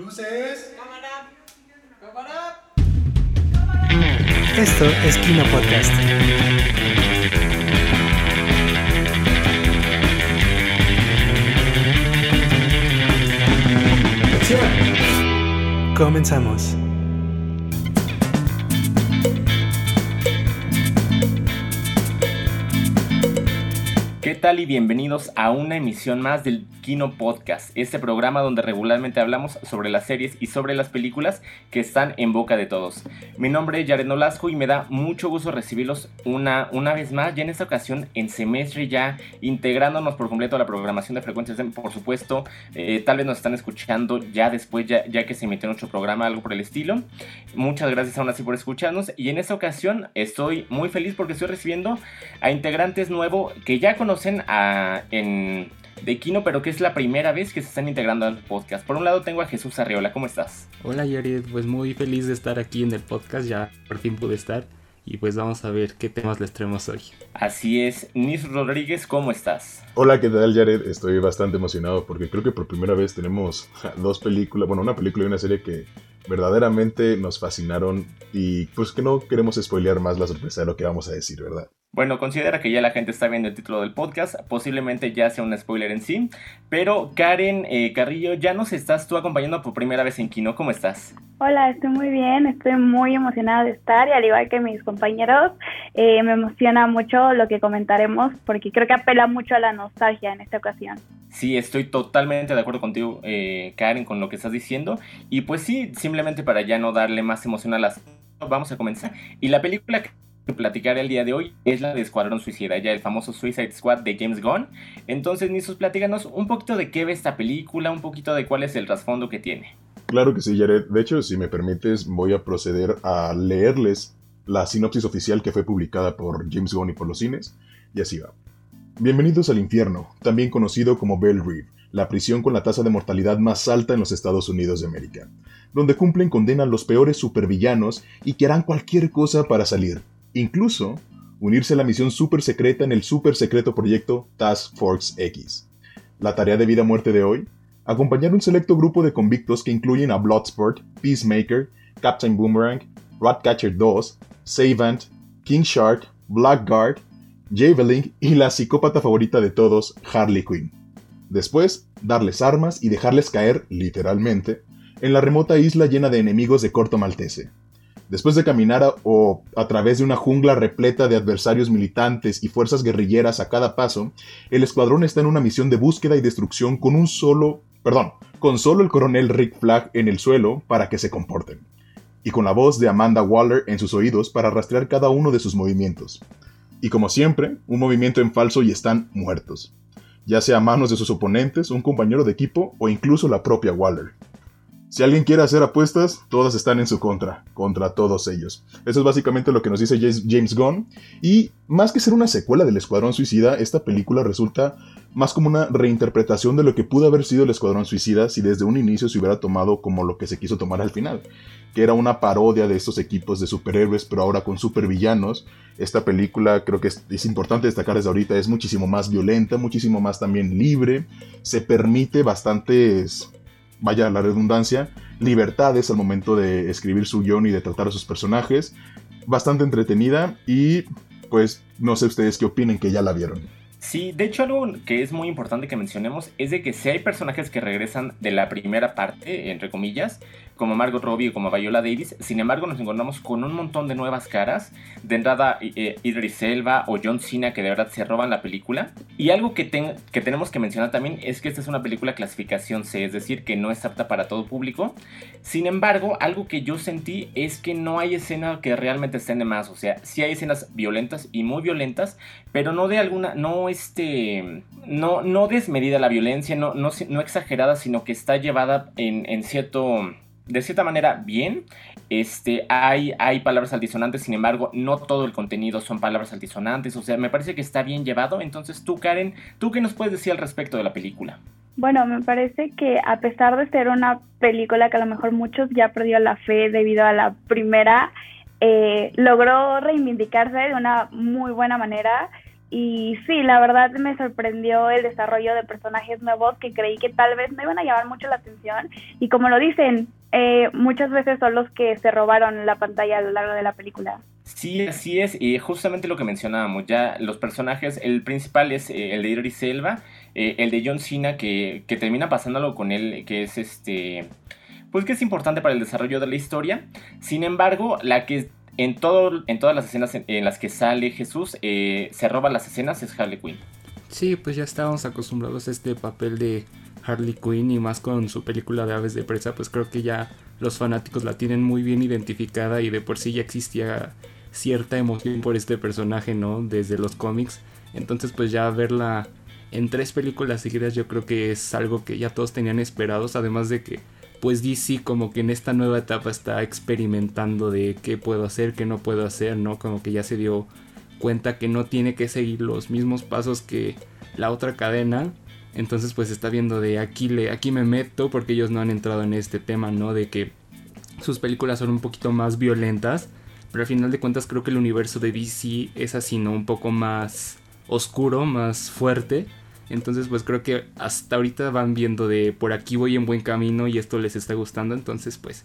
Luces. Cámara. Cámara. Esto es Kino Podcast. Comenzamos. ¿Qué tal y bienvenidos a una emisión más del Kino Podcast, este programa donde regularmente hablamos sobre las series y sobre las películas que están en boca de todos. Mi nombre es Jared Nolasco y me da mucho gusto recibirlos una, una vez más, ya en esta ocasión en semestre ya integrándonos por completo a la programación de frecuencias, por supuesto, eh, tal vez nos están escuchando ya después, ya, que se emitió nuestro programa, algo por el estilo. Muchas gracias aún así por escucharnos y en esta ocasión estoy muy feliz porque estoy recibiendo a integrantes nuevos que ya conocen a, en de Kino, pero que es la primera vez que se están integrando al podcast. Por un lado tengo a Jesús Arriola, ¿cómo estás? Hola Yared, pues muy feliz de estar aquí en el podcast, ya por fin pude estar. Y pues vamos a ver qué temas les traemos hoy. Así es, Nis Rodríguez, ¿cómo estás? Hola, ¿qué tal Jared? Estoy bastante emocionado porque creo que por primera vez tenemos dos películas, bueno, una película y una serie que verdaderamente nos fascinaron y pues que no queremos spoilear más la sorpresa de lo que vamos a decir, ¿verdad? Bueno, considera que ya la gente está viendo el título del podcast, posiblemente ya sea un spoiler en sí, pero Karen eh, Carrillo, ya nos estás tú acompañando por primera vez en Kino, ¿cómo estás? Hola, estoy muy bien, estoy muy emocionada de estar y al igual que mis compañeros, eh, me emociona mucho lo que comentaremos porque creo que apela mucho a la nostalgia en esta ocasión. Sí, estoy totalmente de acuerdo contigo, eh, Karen, con lo que estás diciendo. Y pues sí, simplemente para ya no darle más emoción a las... Vamos a comenzar. Y la película que platicar el día de hoy es la de Escuadrón Suicida, ya el famoso Suicide Squad de James Gunn. Entonces, Nisos, platícanos un poquito de qué ve esta película, un poquito de cuál es el trasfondo que tiene. Claro que sí, Jared. De hecho, si me permites, voy a proceder a leerles la sinopsis oficial que fue publicada por James Gunn y por los cines, y así va. Bienvenidos al infierno, también conocido como Bell Reeve, la prisión con la tasa de mortalidad más alta en los Estados Unidos de América, donde cumplen condena los peores supervillanos y que harán cualquier cosa para salir, Incluso unirse a la misión super secreta en el super secreto proyecto Task Force X. La tarea de vida muerte de hoy, acompañar un selecto grupo de convictos que incluyen a Bloodsport, Peacemaker, Captain Boomerang, Ratcatcher 2, Savant, King Shark, Blackguard, Javelin y la psicópata favorita de todos, Harley Quinn. Después, darles armas y dejarles caer, literalmente, en la remota isla llena de enemigos de corto maltese. Después de caminar a, o a través de una jungla repleta de adversarios militantes y fuerzas guerrilleras a cada paso, el escuadrón está en una misión de búsqueda y destrucción con un solo, perdón, con solo el coronel Rick Flag en el suelo para que se comporten, y con la voz de Amanda Waller en sus oídos para rastrear cada uno de sus movimientos. Y como siempre, un movimiento en falso y están muertos, ya sea a manos de sus oponentes, un compañero de equipo o incluso la propia Waller. Si alguien quiere hacer apuestas, todas están en su contra, contra todos ellos. Eso es básicamente lo que nos dice James Gunn. Y más que ser una secuela del Escuadrón Suicida, esta película resulta más como una reinterpretación de lo que pudo haber sido el Escuadrón Suicida si desde un inicio se hubiera tomado como lo que se quiso tomar al final, que era una parodia de estos equipos de superhéroes, pero ahora con supervillanos. Esta película creo que es, es importante destacar desde ahorita, es muchísimo más violenta, muchísimo más también libre, se permite bastantes vaya la redundancia, libertades al momento de escribir su guion y de tratar a sus personajes. Bastante entretenida y pues no sé ustedes qué opinen que ya la vieron. Sí, de hecho algo que es muy importante que mencionemos es de que si hay personajes que regresan de la primera parte, entre comillas, como Margot Robbie o como Viola Davis. Sin embargo, nos encontramos con un montón de nuevas caras. De entrada, eh, Idris Elba o John Cena, que de verdad se roban la película. Y algo que, que tenemos que mencionar también es que esta es una película clasificación C, es decir, que no es apta para todo público. Sin embargo, algo que yo sentí es que no hay escena que realmente estén de más. O sea, sí hay escenas violentas y muy violentas, pero no de alguna, no este, no, no desmedida la violencia, no, no, no exagerada, sino que está llevada en, en cierto de cierta manera bien. Este, hay, hay palabras altisonantes, sin embargo, no todo el contenido son palabras altisonantes. O sea, me parece que está bien llevado. Entonces, tú, Karen, ¿tú qué nos puedes decir al respecto de la película? Bueno, me parece que a pesar de ser una película que a lo mejor muchos ya perdió la fe debido a la primera, eh, logró reivindicarse de una muy buena manera Y sí, la verdad me sorprendió el desarrollo de personajes nuevos que creí que tal vez no iban a llamar mucho la atención. Y como lo dicen, eh, muchas veces son los que se robaron la pantalla a lo largo de la película. Sí, así es, y justamente lo que mencionábamos, ya los personajes, el principal es eh, el de Idris Elba, eh, el de John Cena, que, que termina pasándolo con él, que es este, pues que es importante para el desarrollo de la historia, sin embargo, la que en, todo, en todas las escenas en, las que sale Jesús, eh, se roba las escenas es Harley Quinn. Sí, pues ya estábamos acostumbrados a este papel de Harley Quinn y más con su película de Aves de Presa, pues creo que ya los fanáticos la tienen muy bien identificada y de por sí ya existía cierta emoción por este personaje, ¿no? Desde los cómics. Entonces pues ya verla en tres películas seguidas yo creo que es algo que ya todos tenían esperados, además de que pues DC como que en esta nueva etapa está experimentando de qué puedo hacer, qué no puedo hacer, ¿no? Como que ya se dio cuenta que no tiene que seguir los mismos pasos que la otra cadena. Entonces pues está viendo de aquí, le, aquí me meto porque ellos no han entrado en este tema, ¿no? De que sus películas son un poquito más violentas. Pero al final de cuentas creo que el universo de DC es así, ¿no? Un poco más oscuro, más fuerte. Entonces pues creo que hasta ahorita van viendo de por aquí voy en buen camino y esto les está gustando. Entonces pues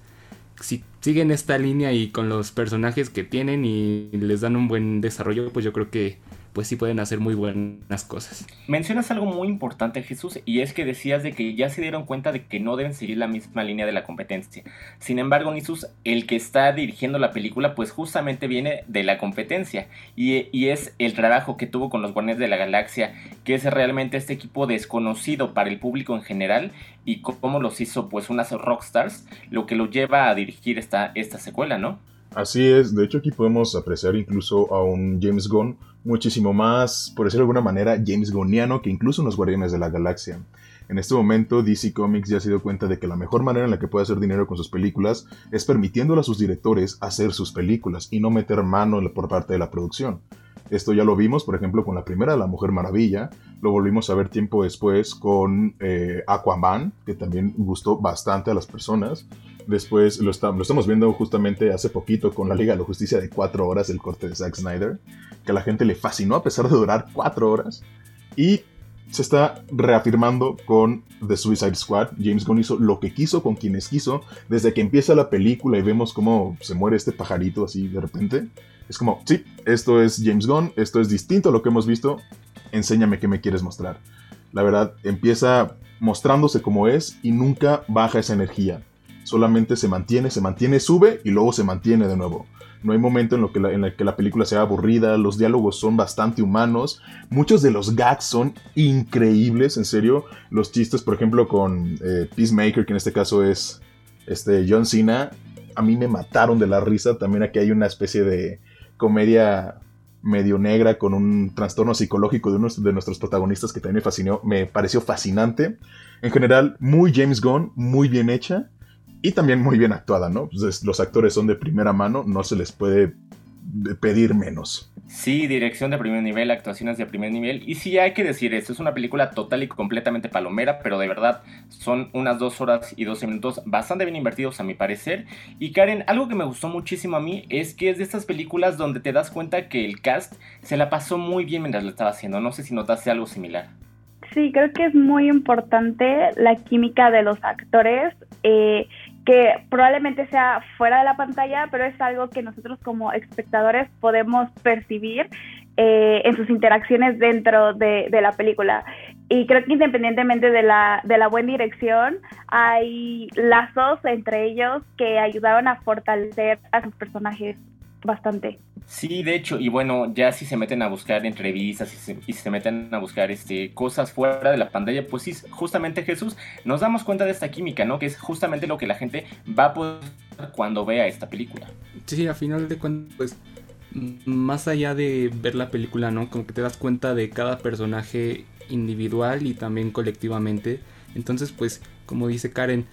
si siguen esta línea y con los personajes que tienen y les dan un buen desarrollo, pues yo creo que pues sí pueden hacer muy buenas cosas. Mencionas algo muy importante, Jesús, y es que decías de que ya se dieron cuenta de que no deben seguir la misma línea de la competencia. Sin embargo, Jesús, el que está dirigiendo la película, pues justamente viene de la competencia, y, y es el trabajo que tuvo con los Guardianes de la Galaxia, que es realmente este equipo desconocido para el público en general, y cómo los hizo pues unas rockstars, lo que lo lleva a dirigir esta, esta secuela, ¿no? Así es, de hecho aquí podemos apreciar incluso a un James Gunn muchísimo más, por decirlo de alguna manera, James Gunniano que incluso los Guardianes de la Galaxia. En este momento DC Comics ya se dio cuenta de que la mejor manera en la que puede hacer dinero con sus películas es permitiéndole a sus directores hacer sus películas y no meter mano por parte de la producción. Esto ya lo vimos, por ejemplo, con la primera, La Mujer Maravilla. Lo volvimos a ver tiempo después con eh, Aquaman, que también gustó bastante a las personas. Después lo, lo, estamos viendo justamente hace poquito con la Liga de la Justicia de 4 horas, el corte de Zack Snyder, que a la gente le fascinó a pesar de durar 4 horas. Y se está reafirmando con The Suicide Squad. James Gunn hizo lo que quiso con quienes quiso. Desde que empieza la película y vemos cómo se muere este pajarito así de repente es como, sí, esto es James Gunn, esto es distinto a lo que hemos visto, enséñame qué me quieres mostrar. La verdad, empieza mostrándose como es y nunca baja esa energía. Solamente se mantiene, se mantiene, sube y luego se mantiene de nuevo. No hay momento en, lo que la, en el que la película sea aburrida, los diálogos son bastante humanos, muchos de los gags son increíbles, en serio. Los chistes, por ejemplo, con eh, Peacemaker, que en este caso es este, John Cena, a mí me mataron de la risa. También aquí hay una especie de, comedia medio negra con un trastorno psicológico de uno de nuestros protagonistas que también me fascinó, me pareció fascinante. En general, muy James Gunn, muy bien hecha y también muy bien actuada, ¿no? Pues los actores son de primera mano, no se les puede pedir menos. Sí, dirección de primer nivel, actuaciones de primer nivel. Y sí, hay que decir esto, es una película total y completamente palomera, pero de verdad son unas dos horas y 12 minutos bastante bien invertidos a mi parecer. Y Karen, algo que me gustó muchísimo a mí es que es de estas películas donde te das cuenta que el cast se la pasó muy bien mientras lo estaba haciendo. No sé si notaste algo similar. Sí, creo que es muy importante la química de los actores. Eh, que probablemente sea fuera de la pantalla, pero es algo que nosotros como espectadores podemos percibir eh, en sus interacciones dentro de, de, la película. Y creo que independientemente de la, de la buena dirección, hay lazos entre ellos que ayudaron a fortalecer a sus personajes bastante. Sí, de hecho, y bueno, ya si se meten a buscar entrevistas y se, y se, meten a buscar este, cosas fuera de la pantalla, pues sí, justamente Jesús, nos damos cuenta de esta química, ¿no? Que es justamente lo que la gente va a poder cuando vea esta película. Sí, a final de cuentas, pues, más allá de ver la película, ¿no? Como que te das cuenta de cada personaje individual y también colectivamente. Entonces, pues, como dice Karen,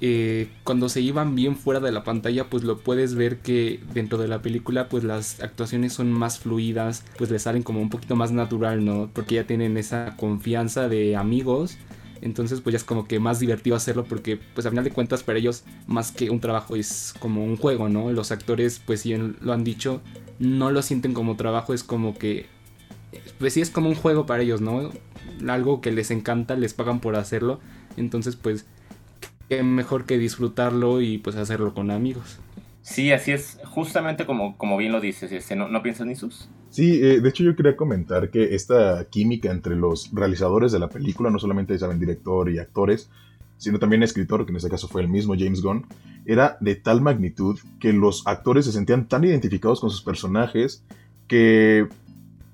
eh, cuando se iban bien fuera de la pantalla, pues lo puedes ver que dentro de la película, pues las actuaciones son más fluidas, pues le salen como un poquito más natural, ¿no? Porque ya tienen esa confianza de amigos. Entonces, pues ya es como que más divertido hacerlo porque, pues a final de cuentas, para ellos, más que un trabajo, es como un juego, ¿no? Los actores, pues si lo han dicho, no lo sienten como trabajo, es como que pues sí es como un juego para ellos, ¿no? Algo que les encanta, les pagan por hacerlo. Entonces, pues, qué mejor que disfrutarlo y pues hacerlo con amigos. Sí, así es, justamente como, como bien lo dices, este, ¿no, ¿no piensas ni sus? Sí, eh, de hecho yo quería comentar que esta química entre los realizadores de la película, no solamente saben director y actores, sino también escritor, que en este caso fue el mismo James Gunn, era de tal magnitud que los actores se sentían tan identificados con sus personajes que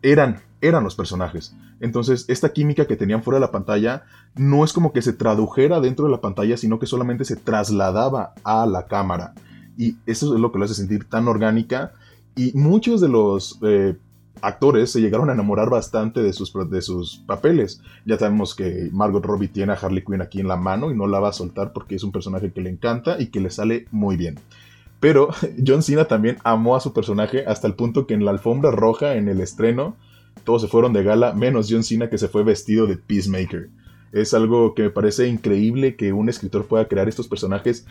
eran, eran los personajes. Entonces, esta química que tenían fuera de la pantalla no es como que se tradujera dentro de la pantalla, sino que solamente se trasladaba a la cámara. Y eso es lo que lo hace sentir tan orgánica. Y muchos de los eh, actores se llegaron a enamorar bastante de sus, de sus papeles. Ya sabemos que Margot Robbie tiene a Harley Quinn aquí en la mano y no la va a soltar porque es un personaje que le encanta y que le sale muy bien. Pero John Cena también amó a su personaje hasta el punto que en la alfombra roja, en el estreno, todos se fueron de gala, menos John Cena que se fue vestido de Peacemaker. Es algo que me parece increíble que un escritor pueda crear estos personajes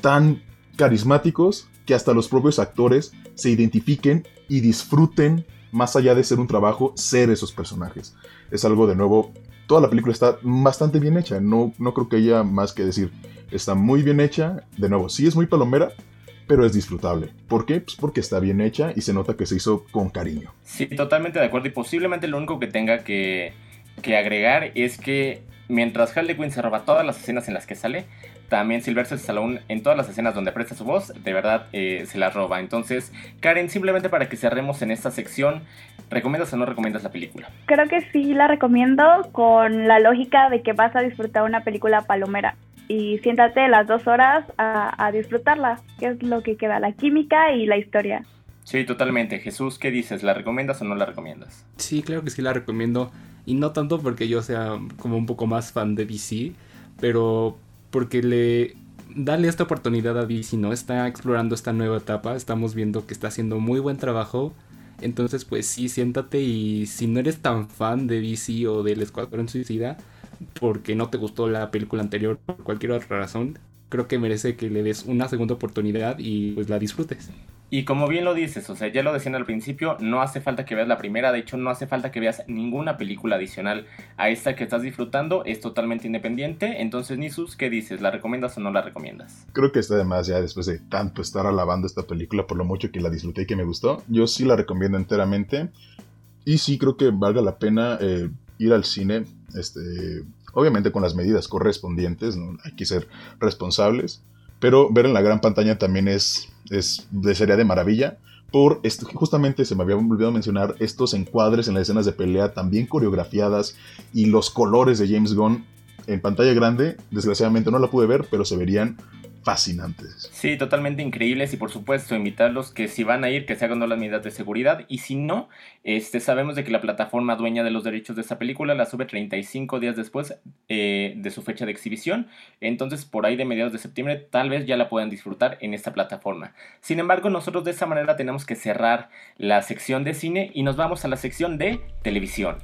tan carismáticos que hasta los propios actores se identifiquen y disfruten, más allá de ser un trabajo, ser esos personajes. Es algo de nuevo, toda la película está bastante bien hecha, no, no creo que haya más que decir. Está muy bien hecha, de nuevo, sí es muy palomera, pero es disfrutable. ¿Por qué? Pues porque está bien hecha y se nota que se hizo con cariño. Sí, totalmente de acuerdo. Y posiblemente lo único que tenga que, que agregar es que mientras Harley Quinn se roba todas las escenas en las que sale, también Sylvester Stallone en todas las escenas donde presta su voz, de verdad eh, se las roba. Entonces, Karen, simplemente para que cerremos en esta sección, ¿recomiendas o no recomiendas la película? Creo que sí la recomiendo con la lógica de que vas a disfrutar una película palomera y siéntate las dos horas a, a, disfrutarla, que es lo que queda, la química y la historia. Sí, totalmente. Jesús, ¿qué dices? ¿La recomiendas o no la recomiendas? Sí, claro que sí la recomiendo. Y no tanto porque yo sea como un poco más fan de DC, pero porque le dale esta oportunidad a DC, ¿no? Está explorando esta nueva etapa, estamos viendo que está haciendo muy buen trabajo. Entonces, pues sí, siéntate y si no eres tan fan de DC o del Escuadrón Suicida, porque no te gustó la película anterior por cualquier otra razón, creo que merece que le des una segunda oportunidad y pues la disfrutes. Y como bien lo dices, o sea, ya lo decían al principio, no hace falta que veas la primera, de hecho no hace falta que veas ninguna película adicional a esta que estás disfrutando, es totalmente independiente. Entonces, Nisus, ¿qué dices? ¿La recomiendas o no la recomiendas? Creo que está además ya después de tanto estar alabando esta película por lo mucho que la disfruté y que me gustó, yo sí la recomiendo enteramente. Y sí creo que valga la pena eh, ir al cine, este, obviamente con las medidas correspondientes, ¿no? hay que ser responsables pero ver en la gran pantalla también es, es sería de maravilla. Por justamente se me había olvidado mencionar estos encuadres en las escenas de pelea también coreografiadas y los colores de James Gunn en pantalla grande. Desgraciadamente no la pude ver, pero se verían fascinantes. Sí, totalmente increíbles y por supuesto invitarlos que si van a ir que se hagan las medidas de seguridad y si no, este, sabemos de que la plataforma dueña de los derechos de esta película la sube 35 días después eh, de su fecha de exhibición, entonces por ahí de mediados de septiembre tal vez ya la puedan disfrutar en esta plataforma. Sin embargo, nosotros de esta manera tenemos que cerrar la sección de cine y nos vamos a la sección de televisión.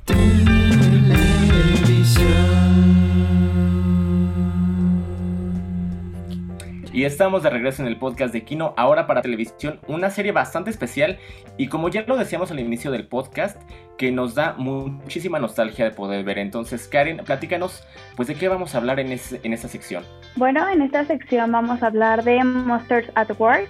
Y estamos de regreso en el podcast de Kino, ahora para televisión, una serie bastante especial y como ya lo decíamos al inicio del podcast, que nos da muchísima nostalgia de poder ver. Entonces, Karen, platícanos, pues de qué vamos a hablar en, en esta sección. Bueno, en esta sección vamos a hablar de Monsters at Work,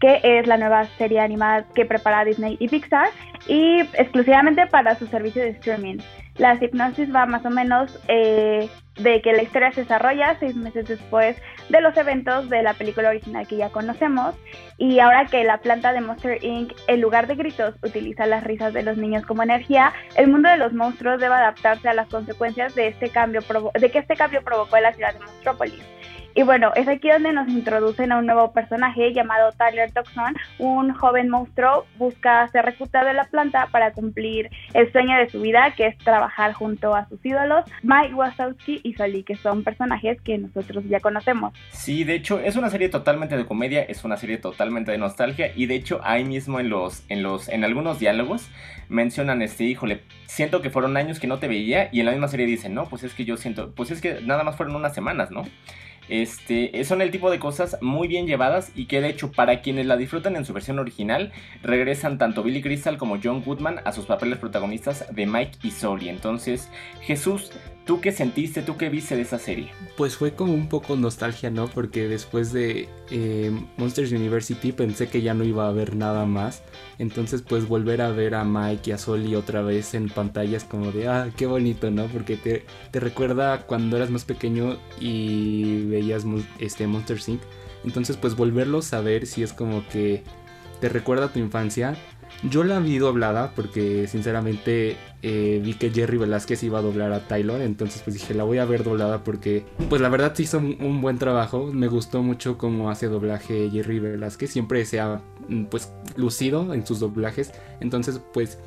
que es la nueva serie animada que prepara Disney y Pixar y exclusivamente para su servicio de streaming. La hipnosis va más o menos eh, de que la historia se desarrolla seis meses después de los eventos de la película original que ya conocemos y ahora que la planta de Monster Inc. en lugar de gritos utiliza las risas de los niños como energía, el mundo de los monstruos debe adaptarse a las consecuencias de este cambio de que este cambio provocó en la ciudad de Monstrópolis. Y bueno, es aquí donde nos introducen a un nuevo personaje llamado Tyler Toxon, un joven monstruo, busca ser reclutado de la planta para cumplir el sueño de su vida, que es trabajar junto a sus ídolos, Mike Wazowski y Soli, que son personajes que nosotros ya conocemos. Sí, de hecho, es una serie totalmente de comedia, es una serie totalmente de nostalgia, y de hecho, ahí mismo en los, en los, en algunos diálogos mencionan este, híjole, siento que fueron años que no te veía, y en la misma serie dicen, no, pues es que yo siento, pues es que nada más fueron unas semanas, ¿no? Este, son el tipo de cosas muy bien llevadas y que de hecho para quienes la disfrutan en su versión original, regresan tanto Billy Crystal como John Goodman a sus papeles protagonistas de Mike y Sully. Entonces, Jesús, ¿Tú qué sentiste, tú qué viste de esa serie? Pues fue como un poco nostalgia, ¿no? Porque después de eh, Monsters University pensé que ya no iba a haber nada más. Entonces pues volver a ver a Mike y a Soli otra vez en pantallas como de, ah, qué bonito, ¿no? Porque te, recuerda cuando eras más pequeño y veías este Monster Inc. Entonces pues volverlos a ver si es como que te recuerda tu infancia yo la vi doblada porque sinceramente eh, vi que Jerry Velázquez iba a doblar a Taylor, entonces pues dije la voy a ver doblada porque pues la verdad se hizo un, buen trabajo, me gustó mucho cómo hace doblaje Jerry Velázquez, siempre se ha mm, pues lucido en sus doblajes, entonces pues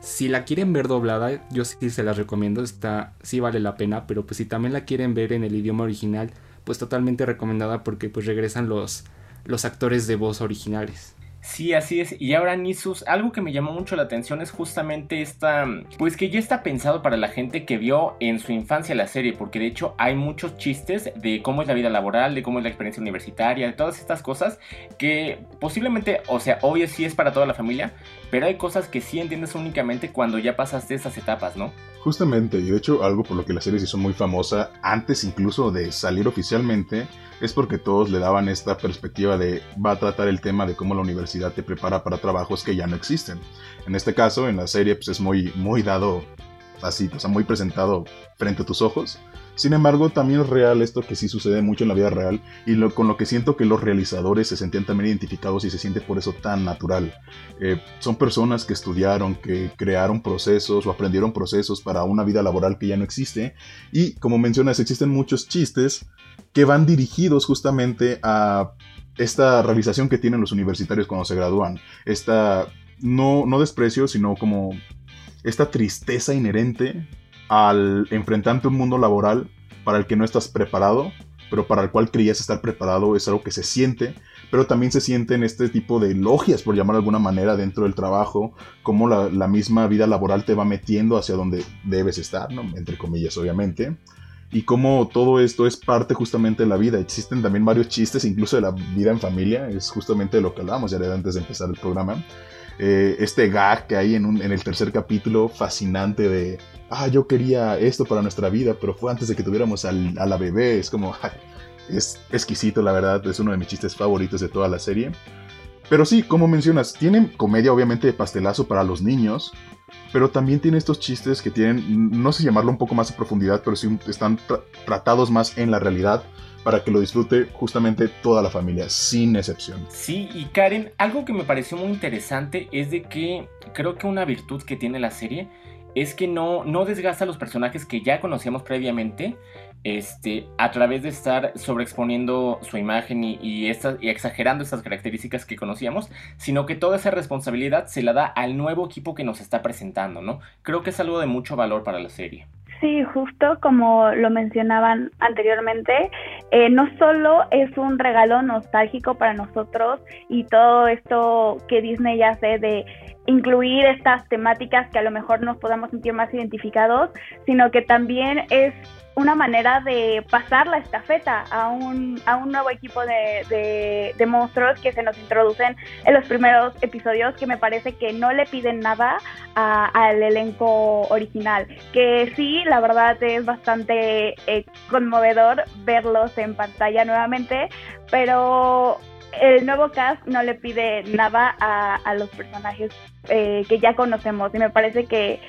si la quieren ver doblada, yo sí se la recomiendo, está sí vale la pena, pero pues si también la quieren ver en el idioma original, pues totalmente recomendada porque pues regresan los los actores de voz originales. Sí, así es. Y ahora Nisus, algo que me llamó mucho la atención es justamente esta, pues que ya está pensado para la gente que vio en su infancia la serie, porque de hecho hay muchos chistes de cómo es la vida laboral, de cómo es la experiencia universitaria, de todas estas cosas que posiblemente, o sea, obvio sí es para toda la familia, pero hay cosas que sí entiendes únicamente cuando ya pasaste esas etapas, ¿no? Justamente, y de hecho algo por lo que la serie se hizo muy famosa, antes incluso de salir oficialmente, es porque todos le daban esta perspectiva de va a tratar el tema de cómo la universidad te prepara para trabajos que ya no existen. En este caso, en la serie, pues es muy, muy dado así, o sea, muy presentado frente a tus ojos. Sin embargo, también es real esto que sí sucede mucho en la vida real y con lo que siento que los realizadores se sentían también identificados y se siente por eso tan natural. Eh, son personas que estudiaron, que crearon procesos o aprendieron procesos para una vida laboral que ya no existe y como mencionas, existen muchos chistes que van dirigidos justamente a esta realización que tienen los universitarios cuando se gradúan. Esta, no, no desprecio, sino como esta tristeza inherente al enfrentarte a un mundo laboral para el que no estás preparado, pero para el cual creías estar preparado, es algo que se siente, pero también se siente en este tipo de logias, por llamar de alguna manera, dentro del trabajo, como la, la misma vida laboral te va metiendo hacia donde debes estar, ¿no? entre comillas, obviamente y cómo todo esto es parte justamente de la vida. Existen también varios chistes, incluso de la vida en familia, es justamente de lo que hablábamos ya antes de empezar el programa. Eh, este gag que hay en, un, en el tercer capítulo, fascinante de, ah, yo quería esto para nuestra vida, pero fue antes de que tuviéramos a la bebé. Es como, es exquisito, la verdad, es uno de mis chistes favoritos de toda la serie. Pero sí, como mencionas, tienen comedia obviamente de pastelazo para los niños, pero también tiene estos chistes que tienen, no sé llamarlo un poco más a profundidad, pero sí están tratados más en la realidad para que lo disfrute justamente toda la familia, sin excepción. Sí, y Karen, algo que me pareció muy interesante es de que creo que una virtud que tiene la serie es que no, no desgasta a los personajes que ya conocíamos previamente este, a través de estar sobreexponiendo su imagen y, y, y exagerando estas características que conocíamos, sino que toda esa responsabilidad se la da al nuevo equipo que nos está presentando, ¿no? Creo que es algo de mucho valor para la serie. Sí, justo como lo mencionaban anteriormente, eh, no solo es un regalo nostálgico para nosotros y todo esto que Disney hace de incluir estas temáticas que a lo mejor nos podamos sentir más identificados, sino que también es una manera de pasar la estafeta a un, a un nuevo equipo de, de, monstruos que se nos introducen en los primeros episodios que me parece que no le piden nada al elenco original. Que sí, la verdad es bastante eh, conmovedor verlos en pantalla nuevamente, pero el nuevo cast no le pide nada a, a los personajes eh, que ya conocemos y me parece que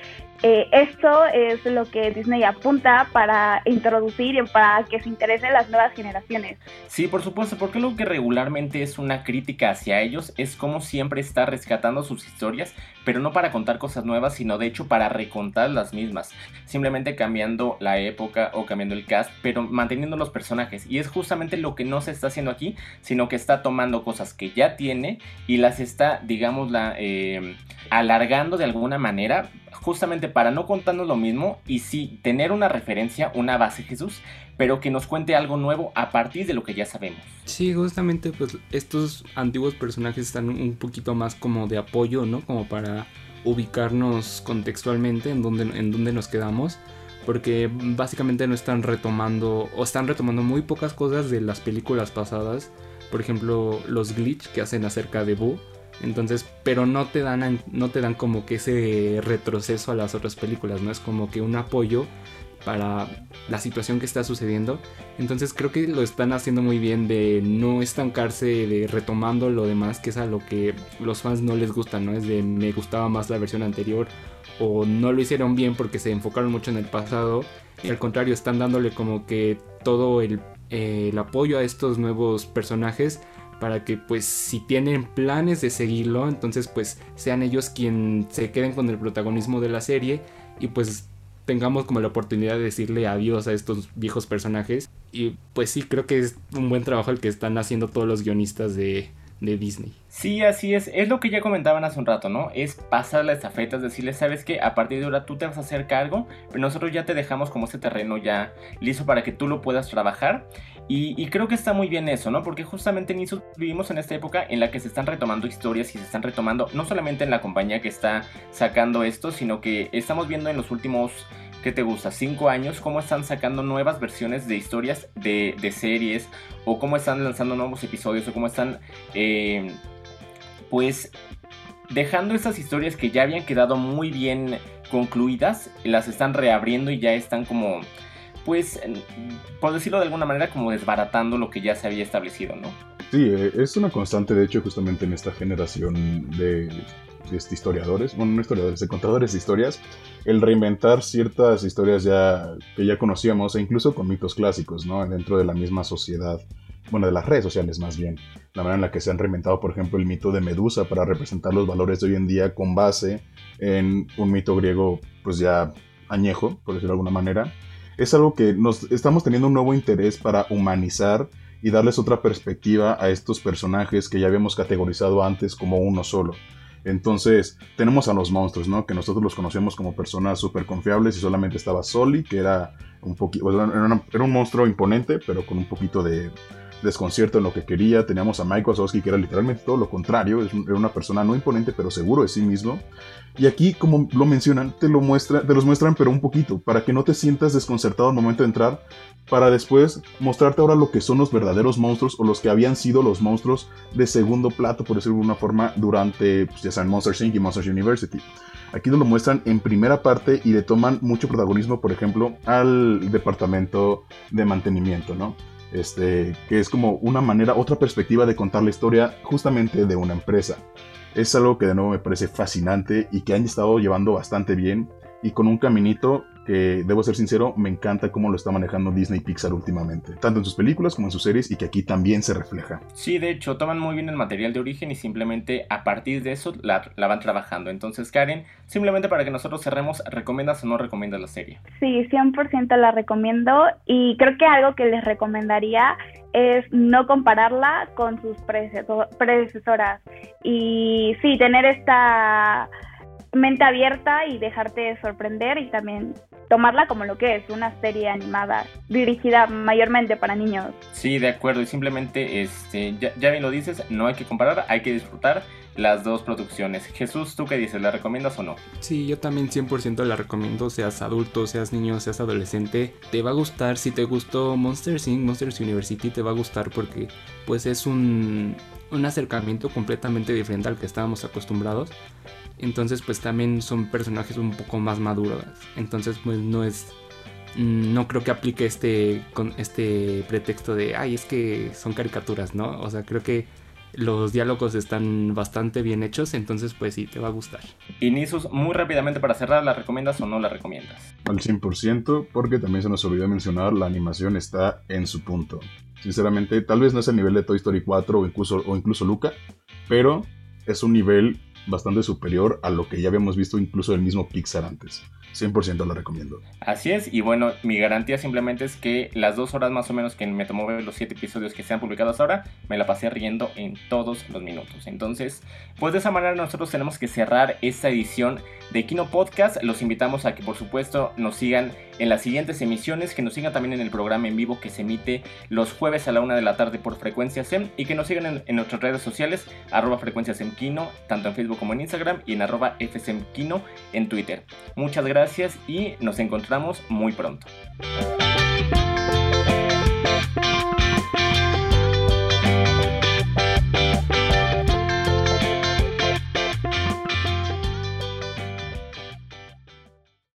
eh, esto es lo que Disney apunta para introducir y para que se interesen las nuevas generaciones. Sí, por supuesto, porque lo que regularmente es una crítica hacia ellos es como siempre está rescatando sus historias, pero no para contar cosas nuevas, sino de hecho para recontar las mismas, simplemente cambiando la época o cambiando el cast, pero manteniendo los personajes. Y es justamente lo que no se está haciendo aquí, sino que está tomando cosas que ya tiene y las está, digamos, la, eh, alargando de alguna manera justamente para no contarnos lo mismo y sí tener una referencia, una base Jesús, pero que nos cuente algo nuevo a partir de lo que ya sabemos. Sí, justamente pues estos antiguos personajes están un poquito más como de apoyo, ¿no? Como para ubicarnos contextualmente en donde, en donde nos quedamos. porque básicamente no están retomando o están retomando muy pocas cosas de las películas pasadas. Por ejemplo, los glitch que hacen acerca de Boo. Entonces, pero no te dan no te dan como que ese retroceso a las otras películas, no es como que un apoyo para la situación que está sucediendo. Entonces creo que lo están haciendo muy bien de no estancarse, de retomando lo demás, que es a lo que los fans no les gusta, ¿no? Es de me gustaba más la versión anterior o no lo hicieron bien porque se enfocaron mucho en el pasado. Y al contrario, están dándole como que todo el, eh, el apoyo a estos nuevos personajes para que pues si tienen planes de seguirlo, entonces pues sean ellos quien se queden con el protagonismo de la serie y pues tengamos como la oportunidad de decirle adiós a estos viejos personajes. Y pues sí, creo que es un buen trabajo el que están haciendo todos los guionistas de, de Disney. Sí, así es. Es lo que ya comentaban hace un rato, ¿no? Es pasar la estafeta, es decirle, sabes que a partir de ahora tú te vas a hacer cargo, pero nosotros ya te dejamos como ese terreno ya listo para que tú lo puedas trabajar. Y, creo que está muy bien eso, ¿no? Porque justamente en vivimos en esta época en la que se están retomando historias y se están retomando, no solamente en la compañía que está sacando esto, sino que estamos viendo en los últimos ¿qué te gusta? Cinco años, cómo están sacando nuevas versiones de historias de, series, o cómo están lanzando nuevos episodios, o cómo están, eh, pues, dejando esas historias que ya habían quedado muy bien concluidas, las están reabriendo y ya están como, pues, por decirlo de alguna manera, como desbaratando lo que ya se había establecido, ¿no? Sí, eh, es una constante, de hecho, justamente en esta generación de este, historiadores, bueno, no historiadores, de contadores de historias, el reinventar ciertas historias ya que ya conocíamos, e incluso con mitos clásicos, ¿no? Dentro de la misma sociedad, bueno, de las redes sociales más bien. La manera en la que se han reinventado, por ejemplo, el mito de Medusa para representar los valores de hoy en día con base en un mito griego, pues ya añejo, por decirlo de alguna manera. Es algo que nos estamos teniendo un nuevo interés para humanizar y darles otra perspectiva a estos personajes que ya habíamos categorizado antes como uno solo. Entonces, tenemos a los monstruos, ¿no? Que nosotros los conocemos como personas súper confiables y solamente estaba Soli, que era un poquito, era, un monstruo imponente, pero con un poquito de, desconcierto en lo que quería. Teníamos a Mike Wazowski, que era literalmente todo lo contrario, era una persona no imponente, pero seguro de sí mismo. Y aquí, como lo mencionan, te, lo muestra, te los muestran, pero un poquito, para que no te sientas desconcertado al momento de entrar, para después mostrarte ahora lo que son los verdaderos monstruos o los que habían sido los monstruos de segundo plato, por decirlo de una forma, durante, pues, ya saben, Monsters Inc. y Monsters University. Aquí nos lo muestran en primera parte y le toman mucho protagonismo, por ejemplo, al departamento de mantenimiento, ¿no? Este, que es como una manera, otra perspectiva de contar la historia justamente de una empresa. Es algo que de nuevo me parece fascinante y que han estado llevando bastante bien y con un caminito que, debo ser sincero, me encanta cómo lo está manejando Disney Pixar últimamente, tanto en sus películas como en sus series y que aquí también se refleja. Sí, de hecho, toman muy bien el material de origen y simplemente a partir de eso la, van trabajando. Entonces, Karen, simplemente para que nosotros cerremos, ¿recomiendas o no recomiendas la serie? Sí, 100% la recomiendo y creo que algo que les recomendaría es no compararla con sus predecesoras y sí, tener esta mente abierta y dejarte sorprender y también tomarla como lo que es, una serie animada dirigida mayormente para niños. Sí, de acuerdo, y simplemente, este, ya, bien lo dices, no hay que comparar, hay que disfrutar las dos producciones. Jesús, ¿tú qué dices? ¿La recomiendas o no? Sí, yo también 100% la recomiendo, seas adulto, seas niño, seas adolescente. Te va a gustar, si te gustó Monsters Inc., Monsters University, te va a gustar porque pues es un, un acercamiento completamente diferente al que estábamos acostumbrados. Entonces pues también son personajes un poco más maduros. Entonces pues no es... Mm, no creo que aplique este, con este pretexto de, ay, es que son caricaturas, ¿no? O sea, creo que los diálogos están bastante bien hechos, entonces pues sí, te va a gustar. Inisus, muy rápidamente para cerrar, ¿la recomiendas o no la recomiendas? Al 100%, porque también se nos olvidó mencionar, la animación está en su punto. Sinceramente, tal vez no es el nivel de Toy Story 4 o incluso, o incluso Luca, pero es un nivel bastante superior a lo que ya habíamos visto incluso del mismo Pixar antes. 100% lo recomiendo. Así es, y bueno, mi garantía simplemente es que las dos horas más o menos que me tomó ver los siete episodios que se han publicado hasta ahora, me la pasé riendo en todos los minutos. Entonces, pues de esa manera nosotros tenemos que cerrar esta edición de Kino Podcast. Los invitamos a que por supuesto nos sigan en las siguientes emisiones, que nos sigan también en el programa en vivo que se emite los jueves a la una de la tarde por Frecuencia SEM y que nos sigan en, nuestras redes sociales, arroba Frecuencia SEM Kino, tanto en Facebook como en Instagram y en arroba FSM Kino en Twitter. Muchas gracias gracias y nos encontramos muy pronto.